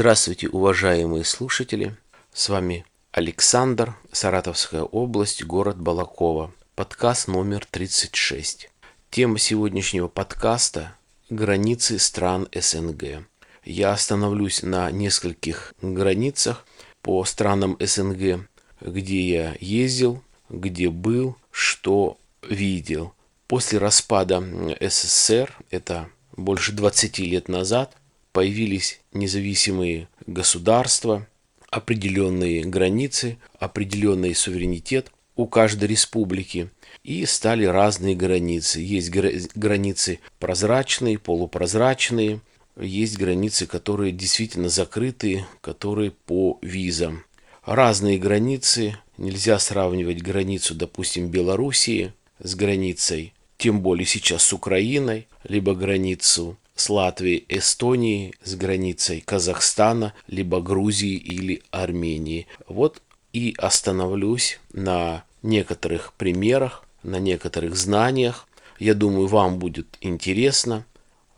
Здравствуйте, уважаемые слушатели. С вами Александр, Саратовская область, город Балакова. Подкаст номер 36. Тема сегодняшнего подкаста – границы стран СНГ. Я остановлюсь на нескольких границах по странам СНГ, где я ездил, где был, что видел. После распада СССР, это больше 20 лет назад, появились независимые государства, определенные границы, определенный суверенитет у каждой республики. И стали разные границы. Есть границы прозрачные, полупрозрачные, есть границы, которые действительно закрытые, которые по визам. Разные границы. Нельзя сравнивать границу, допустим, Белоруссии с границей, тем более сейчас с Украиной, либо границу с Латвией, Эстонией, с границей Казахстана, либо Грузии или Армении. Вот и остановлюсь на некоторых примерах, на некоторых знаниях. Я думаю, вам будет интересно.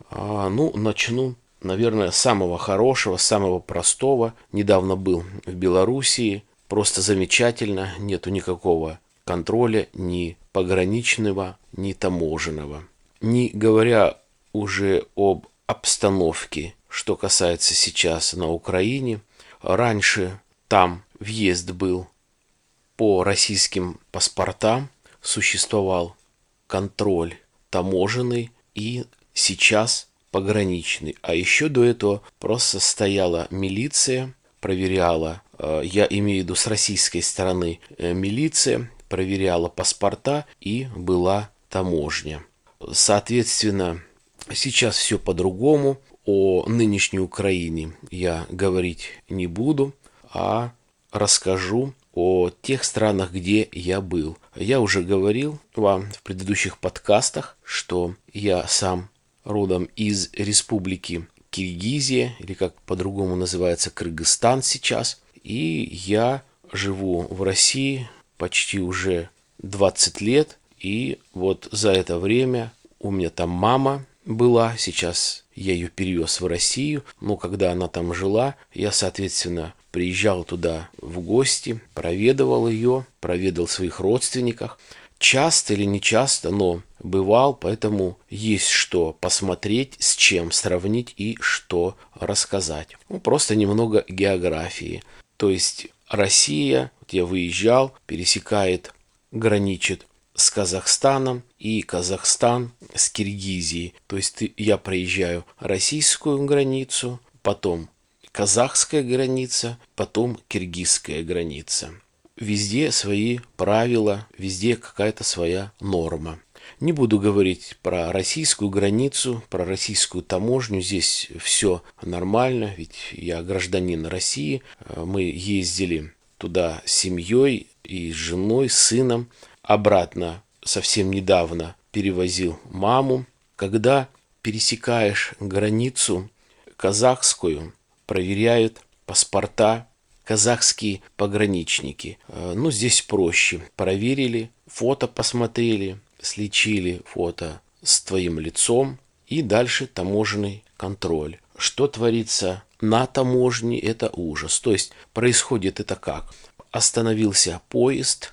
А, ну, начну, наверное, с самого хорошего, самого простого. Недавно был в Белоруссии. Просто замечательно. Нету никакого контроля ни пограничного, ни таможенного. Не говоря уже об обстановке, что касается сейчас на Украине. Раньше там въезд был по российским паспортам, существовал контроль таможенный и сейчас пограничный. А еще до этого просто стояла милиция, проверяла, э, я имею в виду с российской стороны э, милиция, проверяла паспорта и была таможня. Соответственно, сейчас все по-другому. О нынешней Украине я говорить не буду, а расскажу о тех странах, где я был. Я уже говорил вам в предыдущих подкастах, что я сам родом из республики Киргизия, или как по-другому называется Кыргызстан сейчас. И я живу в России почти уже 20 лет. И вот за это время у меня там мама была, сейчас я ее перевез в Россию, но когда она там жила, я, соответственно, приезжал туда в гости, проведывал ее, проведал своих родственников. Часто или не часто, но бывал, поэтому есть что посмотреть, с чем сравнить и что рассказать. Ну, просто немного географии. То есть Россия, вот я выезжал, пересекает, граничит с Казахстаном и Казахстан с Киргизией. То есть я проезжаю российскую границу, потом казахская граница, потом киргизская граница. Везде свои правила, везде какая-то своя норма. Не буду говорить про российскую границу, про российскую таможню. Здесь все нормально, ведь я гражданин России. Мы ездили туда с семьей и с женой, с сыном обратно совсем недавно перевозил маму. Когда пересекаешь границу казахскую, проверяют паспорта казахские пограничники. Э, ну, здесь проще. Проверили, фото посмотрели, сличили фото с твоим лицом и дальше таможенный контроль. Что творится на таможне, это ужас. То есть происходит это как? Остановился поезд,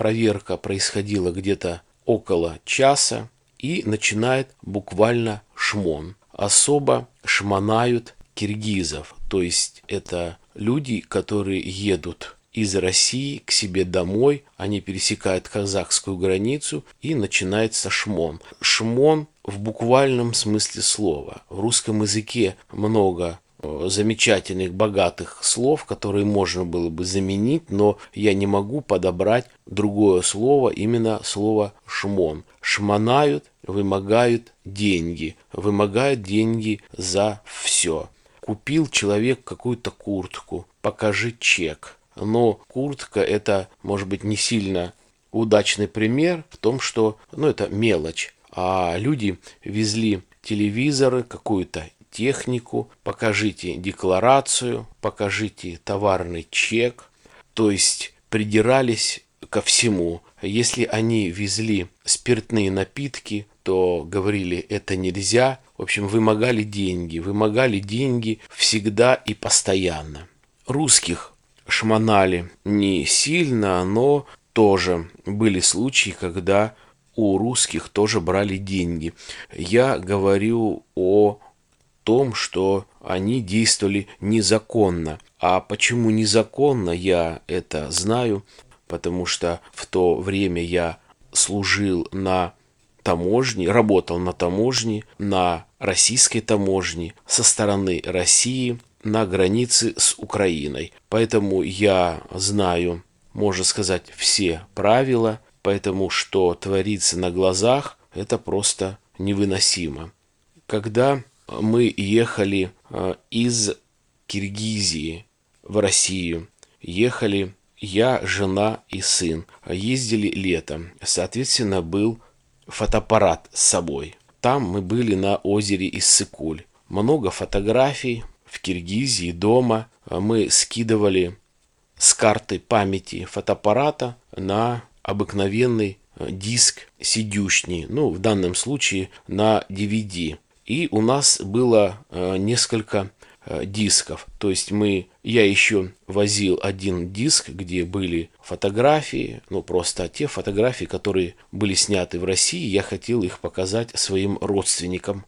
проверка происходила где-то около часа и начинает буквально шмон. Особо шмонают киргизов, то есть это люди, которые едут из России к себе домой, они пересекают казахскую границу и начинается шмон. Шмон в буквальном смысле слова. В русском языке много замечательных, богатых слов, которые можно было бы заменить, но я не могу подобрать другое слово, именно слово «шмон». Шмонают, вымогают деньги, вымогают деньги за все. Купил человек какую-то куртку, покажи чек. Но куртка это, может быть, не сильно удачный пример в том, что ну, это мелочь. А люди везли телевизоры, какую-то технику, покажите декларацию, покажите товарный чек, то есть придирались ко всему. Если они везли спиртные напитки, то говорили, это нельзя, В общем, вымогали деньги, вымогали деньги всегда и постоянно. Русских шмонали не сильно, но тоже были случаи, когда у русских тоже брали деньги. Я говорю о том, что они действовали незаконно. А почему незаконно, я это знаю, потому что в то время я служил на таможне, работал на таможне, на российской таможне со стороны России на границе с Украиной. Поэтому я знаю, можно сказать, все правила, поэтому что творится на глазах, это просто невыносимо. Когда мы ехали э, из Киргизии в Россию, ехали я, жена и сын. Ездили летом. Соответственно, был фотоаппарат с собой. Там мы были на озере Иссыкуль. Много фотографий в Киргизии, дома. Мы скидывали с карты памяти фотоаппарата на обыкновенный э, диск сидюшний, ну, в данном случае на DVD. И у нас было э, несколько Э, дисков. То есть мы, я еще возил один диск, где были фотографии, ну просто те фотографии, которые были сняты в России, я хотел их показать своим родственникам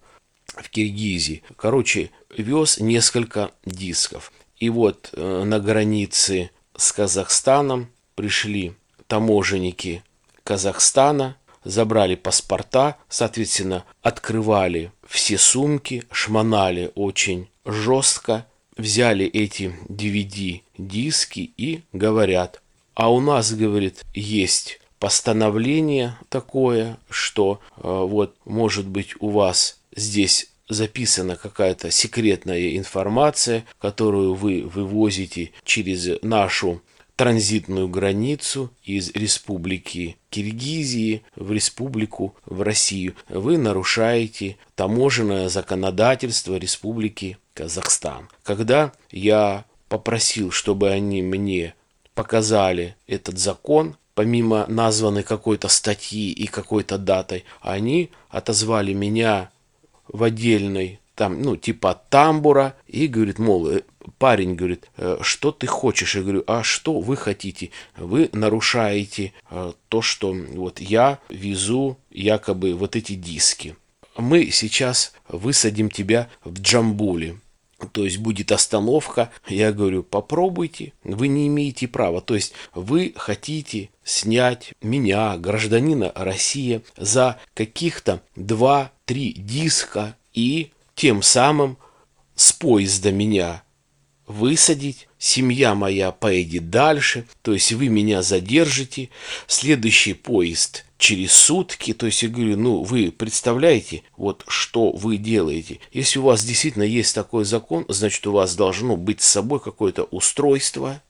в Киргизии. Короче, вез несколько дисков. И вот э, на границе с Казахстаном пришли таможенники Казахстана, забрали паспорта, соответственно, открывали все сумки, шмонали очень жестко, взяли эти DVD-диски и говорят, а у нас, говорит, есть постановление такое, что э, вот, может быть, у вас здесь записана какая-то секретная информация, которую вы вывозите через нашу транзитную границу из республики Киргизии в республику, в Россию. Вы нарушаете таможенное законодательство республики Казахстан. Когда я попросил, чтобы они мне показали этот закон, помимо названной какой-то статьи и какой-то датой, они отозвали меня в отдельной там, ну, типа тамбура, и говорит, мол, э, парень говорит, «Э, что ты хочешь? Я говорю, а что вы хотите? Вы нарушаете э, то, что вот я везу якобы вот эти диски. Мы сейчас высадим тебя в Джамбуле. То есть будет остановка. Я говорю, попробуйте. Вы не имеете права. То есть вы хотите снять меня, гражданина России, за каких-то 2-3 диска и тем самым с поезда меня высадить, семья моя поедет дальше, то есть вы меня задержите, следующий поезд через сутки, то есть я говорю, ну вы представляете, вот что вы делаете. Если у вас действительно есть такой закон, значит у вас должно быть с собой какое-то устройство,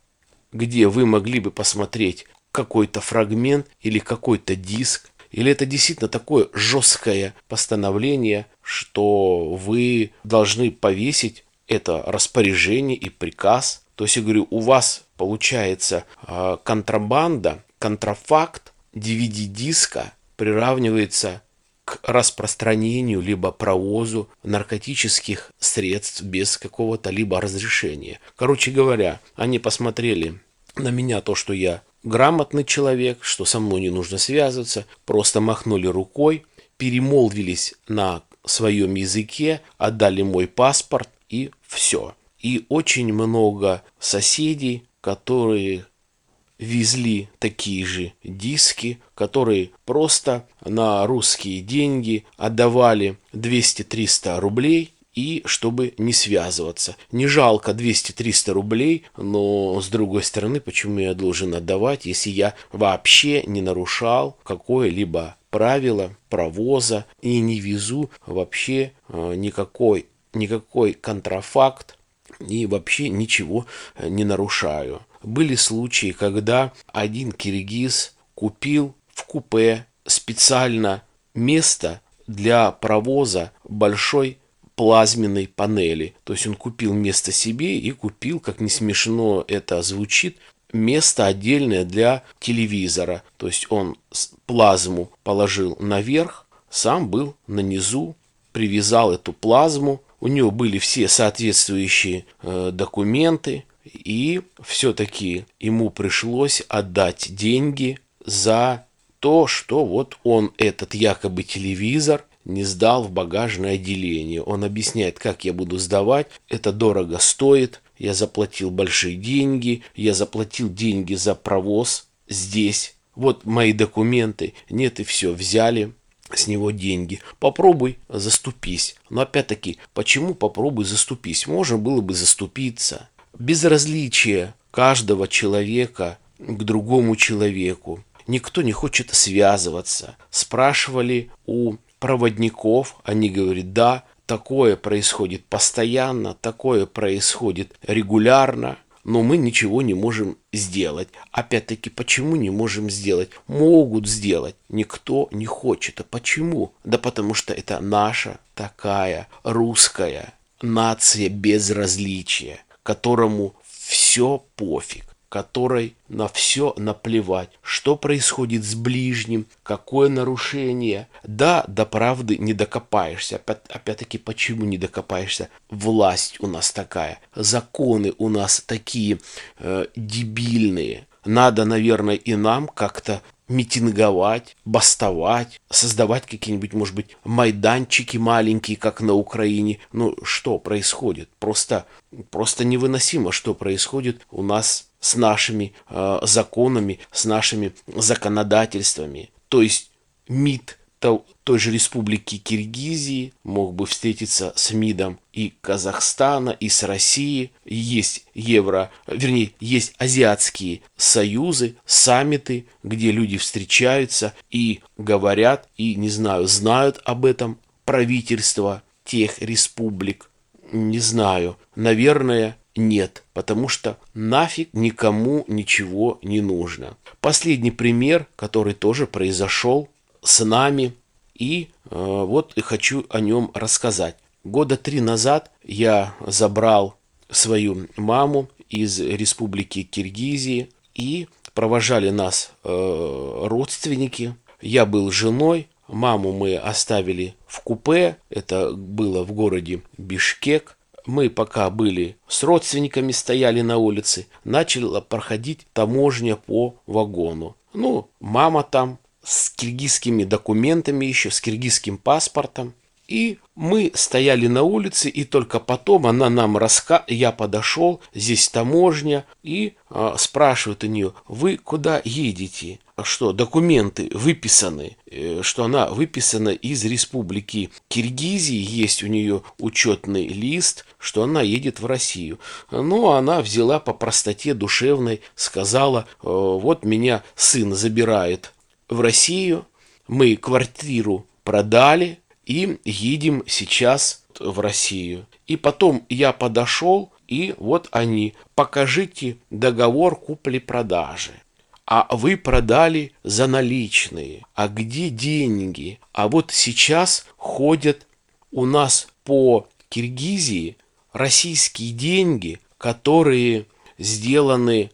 где вы могли бы посмотреть какой-то фрагмент или какой-то диск, или это действительно такое жесткое постановление, что вы должны повесить это распоряжение и приказ. То есть, я говорю, у вас получается а, контрабанда, контрафакт DVD-диска приравнивается к распространению либо провозу наркотических средств без какого-то либо разрешения. Короче говоря, они посмотрели на меня то, что я грамотный человек, что со мной не нужно связываться, просто махнули рукой, перемолвились на своем языке, отдали мой паспорт и все. И очень много соседей, которые везли такие же диски, которые просто на русские деньги отдавали 200-300 рублей и чтобы не связываться. Не жалко 200-300 рублей, но с другой стороны, почему я должен отдавать, если я вообще не нарушал какое-либо правило провоза и не везу вообще э, никакой, никакой контрафакт и вообще ничего э, не нарушаю. Были случаи, когда один киргиз купил в купе специально место для провоза большой плазменной панели. То есть он купил место себе и купил, как не смешно это звучит, место отдельное для телевизора. То есть он плазму положил наверх, сам был на низу привязал эту плазму, у него были все соответствующие э, документы, и все-таки ему пришлось отдать деньги за то, что вот он этот якобы телевизор не сдал в багажное отделение. Он объясняет, как я буду сдавать, это дорого стоит, я заплатил большие деньги, я заплатил деньги за провоз здесь. Вот мои документы, нет и все, взяли с него деньги. Попробуй заступись. Но опять-таки, почему попробуй заступись? Можно было бы заступиться. Безразличие каждого человека к другому человеку. Никто не хочет связываться. Спрашивали у проводников, они говорят, да, такое происходит постоянно, такое происходит регулярно, но мы ничего не можем сделать. Опять-таки, почему не можем сделать? Могут сделать, никто не хочет. А почему? Да потому что это наша такая русская нация безразличия, которому все пофиг которой на все наплевать, что происходит с ближним, какое нарушение. Да, до правды не докопаешься. Опять, опять-таки, почему не докопаешься? Власть у нас такая, законы у нас такие э, дебильные. Надо, наверное, и нам как-то митинговать, бастовать, создавать какие-нибудь, может быть, майданчики маленькие, как на Украине. Ну, что происходит? Просто, просто невыносимо, что происходит у нас с нашими э, законами, с нашими законодательствами. То есть МИД той же республики Киргизии мог бы встретиться с МИДом и Казахстана, и с России. Есть евро, вернее, есть азиатские союзы, саммиты, где люди встречаются и говорят, и, не знаю, знают об этом правительства тех республик. Не знаю, наверное, нет, потому что нафиг никому ничего не нужно. Последний пример, который тоже произошел с нами, и э, вот хочу о нем рассказать. Года три назад я забрал свою маму из республики Киргизии и провожали нас э, родственники. Я был женой, маму мы оставили в купе, это было в городе Бишкек мы пока были с родственниками, стояли на улице, начала проходить таможня по вагону. Ну, мама там с киргизскими документами еще, с киргизским паспортом. И мы стояли на улице, и только потом она нам раска... Я подошел, здесь таможня, и э, спрашивает у нее, вы куда едете? А что, документы выписаны, э, что она выписана из республики Киргизии, есть у нее учетный лист, что она едет в Россию. Но она взяла по простоте душевной, сказала, э, вот меня сын забирает в Россию, мы квартиру продали, и едем сейчас в Россию. И потом я подошел, и вот они, покажите договор купли-продажи. А вы продали за наличные. А где деньги? А вот сейчас ходят у нас по Киргизии российские деньги, которые сделаны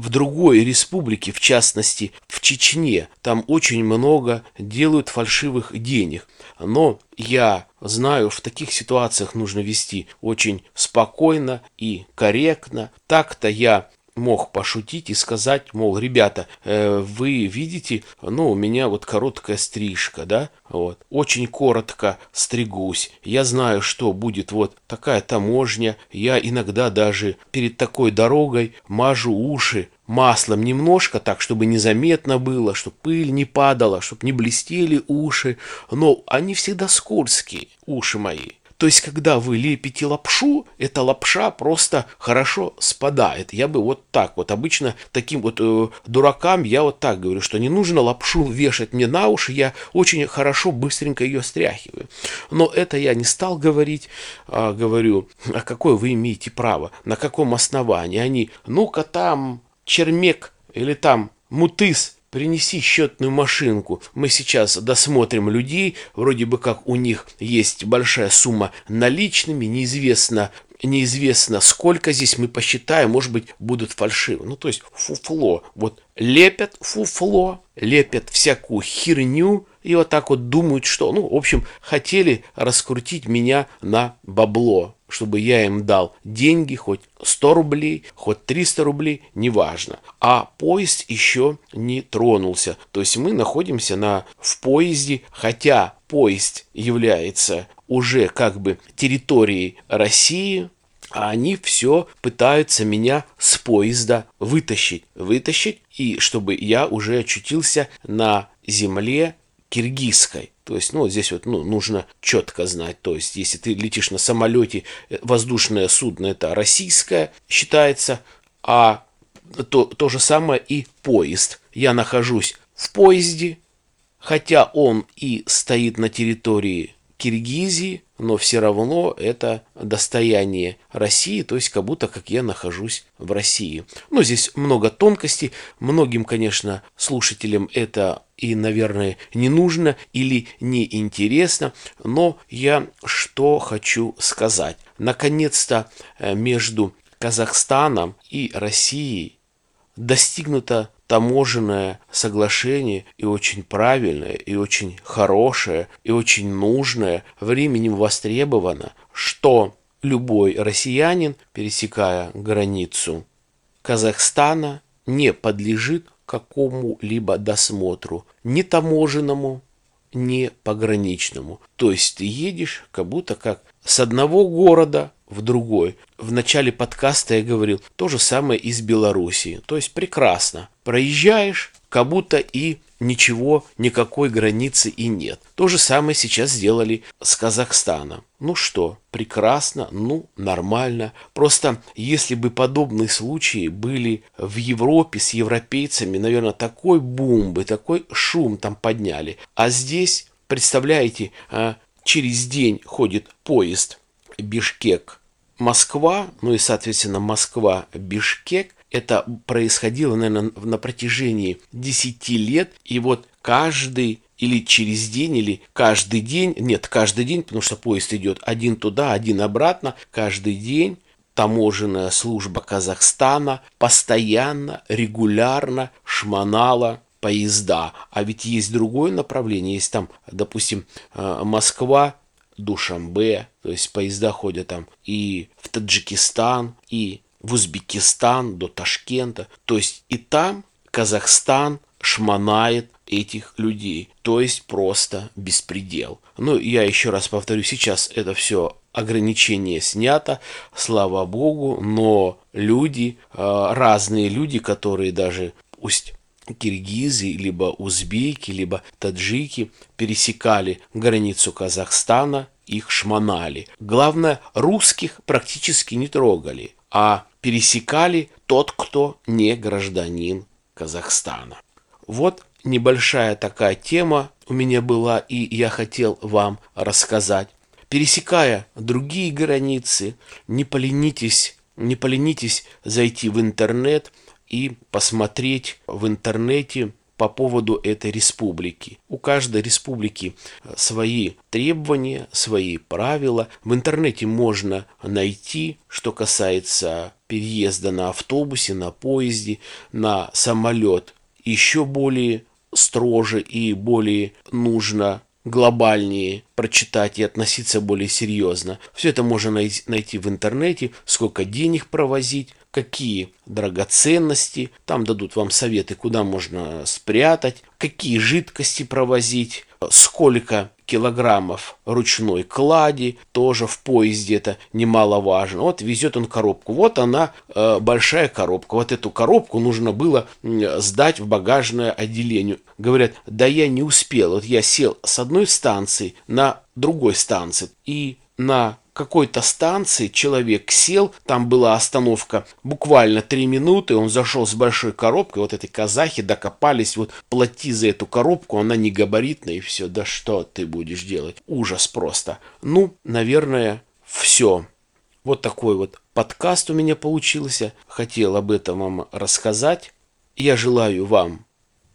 в другой республике, в частности в Чечне, там очень много делают фальшивых денег. Но я знаю, в таких ситуациях нужно вести очень спокойно и корректно. Так-то я мог пошутить и сказать, мол, ребята, э, вы видите, ну, у меня вот короткая стрижка, да, вот, очень коротко стригусь. Я знаю, что будет вот такая таможня. Я иногда даже перед такой дорогой мажу уши маслом немножко так, чтобы незаметно было, чтобы пыль не падала, чтобы не блестели уши. Но они всегда скользкие, уши мои. То есть, когда вы лепите лапшу, эта лапша просто хорошо спадает. Я бы вот так вот. Обычно таким вот э, дуракам я вот так говорю, что не нужно лапшу вешать мне на уши, я очень хорошо, быстренько ее стряхиваю. Но это я не стал говорить, а говорю, а какое вы имеете право, на каком основании. Они, ну-ка там чермек или там мутыс принеси счетную машинку. Мы сейчас досмотрим людей, вроде бы как у них есть большая сумма наличными, неизвестно неизвестно сколько здесь, мы посчитаем, может быть, будут фальшивы. Ну, то есть фуфло. Вот лепят фуфло, лепят всякую херню, и вот так вот думают, что, ну, в общем, хотели раскрутить меня на бабло, чтобы я им дал деньги, хоть 100 рублей, хоть 300 рублей, неважно. А поезд еще не тронулся. То есть мы находимся на, в поезде, хотя поезд является уже как бы территорией России, а они все пытаются меня с поезда вытащить, вытащить, и чтобы я уже очутился на земле киргизской. То есть, ну, здесь вот ну, нужно четко знать. То есть, если ты летишь на самолете, э, воздушное судно это российское считается, а то, то же самое и поезд. Я нахожусь в поезде, хотя он и стоит на территории Киргизии, но все равно это достояние России, то есть как будто как я нахожусь в России. Но здесь много тонкостей, многим, конечно, слушателям это и, наверное, не нужно или не интересно, но я что хочу сказать. Наконец-то э, между Казахстаном и Россией достигнуто таможенное соглашение и очень правильное, и очень хорошее, и очень нужное, временем востребовано, что любой россиянин, пересекая границу Казахстана, не подлежит какому-либо досмотру, ни таможенному, ни пограничному. То есть ты едешь как будто как с одного города в другой. В начале подкаста я говорил то же самое из Белоруссии. То есть прекрасно. Проезжаешь, как будто и ничего, никакой границы и нет. То же самое сейчас сделали с Казахстаном. Ну что, прекрасно, ну нормально. Просто если бы подобные случаи были в Европе с европейцами, наверное, такой бум бы, такой шум там подняли. А здесь, представляете, а, через день ходит поезд Бишкек Москва, ну и, соответственно, Москва-Бишкек, это происходило, наверное, на протяжении 10 лет, и вот каждый или через день, или каждый день, нет, каждый день, потому что поезд идет один туда, один обратно, каждый день таможенная служба Казахстана постоянно, регулярно шмонала поезда. А ведь есть другое направление, есть там, допустим, э, Москва, Душамбе, то есть поезда ходят там и в Таджикистан, и в Узбекистан до Ташкента. То есть и там Казахстан шмонает этих людей. То есть просто беспредел. Ну, я еще раз повторю, сейчас это все ограничение снято, слава богу, но люди, а, разные люди, которые даже, пусть киргизы, либо узбеки, либо таджики пересекали границу Казахстана, их шмонали. Главное, русских практически не трогали, а пересекали тот, кто не гражданин Казахстана. Вот небольшая такая тема у меня была, и я хотел вам рассказать. Пересекая другие границы, не поленитесь, не поленитесь зайти в интернет и посмотреть в интернете по поводу этой республики. У каждой республики свои требования, свои правила. В интернете можно найти, что касается переезда на автобусе, на поезде, на самолет. Еще более строже и более нужно глобальнее прочитать и относиться более серьезно. Все это можно найти в интернете, сколько денег провозить, какие драгоценности, там дадут вам советы, куда можно спрятать, какие жидкости провозить, сколько килограммов ручной клади, тоже в поезде это немаловажно. Вот везет он коробку. Вот она, э, большая коробка. Вот эту коробку нужно было сдать в багажное отделение. Говорят, да я не успел. Вот я сел с одной станции на другой станции. И на какой-то станции человек сел, там была остановка буквально три минуты, он зашел с большой коробкой, вот этой казахи докопались, вот плати за эту коробку, она не габаритная и все, да что ты будешь делать? Ужас просто. Ну, наверное, все. Вот такой вот подкаст у меня получился. Хотел об этом вам рассказать. Я желаю вам,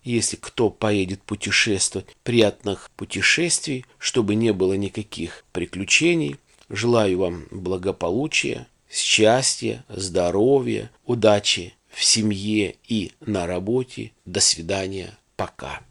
если кто поедет путешествовать, приятных путешествий, чтобы не было никаких приключений. Желаю вам благополучия, Счастья, здоровья, удачи в семье и на работе. До свидания. Пока.